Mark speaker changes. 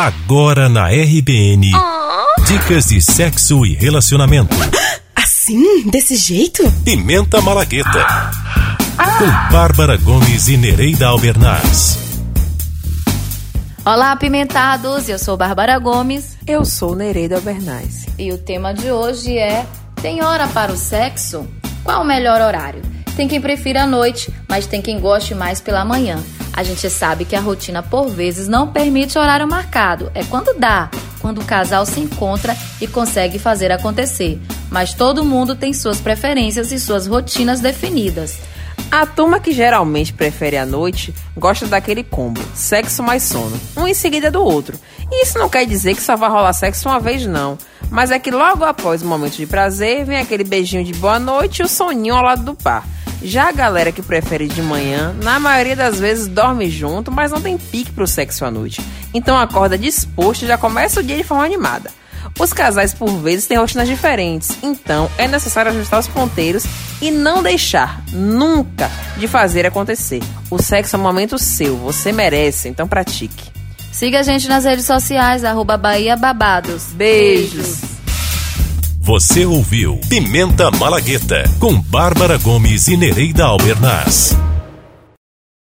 Speaker 1: Agora na RBN. Oh. Dicas de sexo e relacionamento.
Speaker 2: Assim? Desse jeito?
Speaker 1: Pimenta Malagueta. Ah. Com Bárbara Gomes e Nereida Albernaz.
Speaker 3: Olá, apimentados! Eu sou Bárbara Gomes.
Speaker 4: Eu sou Nereida Albernaz.
Speaker 3: E o tema de hoje é: Tem hora para o sexo? Qual o melhor horário? Tem quem prefira a noite, mas tem quem goste mais pela manhã. A gente sabe que a rotina por vezes não permite horário marcado. É quando dá, quando o casal se encontra e consegue fazer acontecer. Mas todo mundo tem suas preferências e suas rotinas definidas.
Speaker 4: A turma que geralmente prefere a noite gosta daquele combo, sexo mais sono, um em seguida do outro. E isso não quer dizer que só vai rolar sexo uma vez, não. Mas é que logo após o momento de prazer, vem aquele beijinho de boa noite e o soninho ao lado do par. Já a galera que prefere de manhã, na maioria das vezes dorme junto, mas não tem pique pro sexo à noite. Então acorda disposto e já começa o dia de forma animada. Os casais, por vezes, têm rotinas diferentes, então é necessário ajustar os ponteiros e não deixar nunca de fazer acontecer. O sexo é um momento seu, você merece, então pratique.
Speaker 3: Siga a gente nas redes sociais, arroba Bahia Babados.
Speaker 4: Beijos.
Speaker 1: Você ouviu Pimenta Malagueta com Bárbara Gomes e Nereida Albernaz.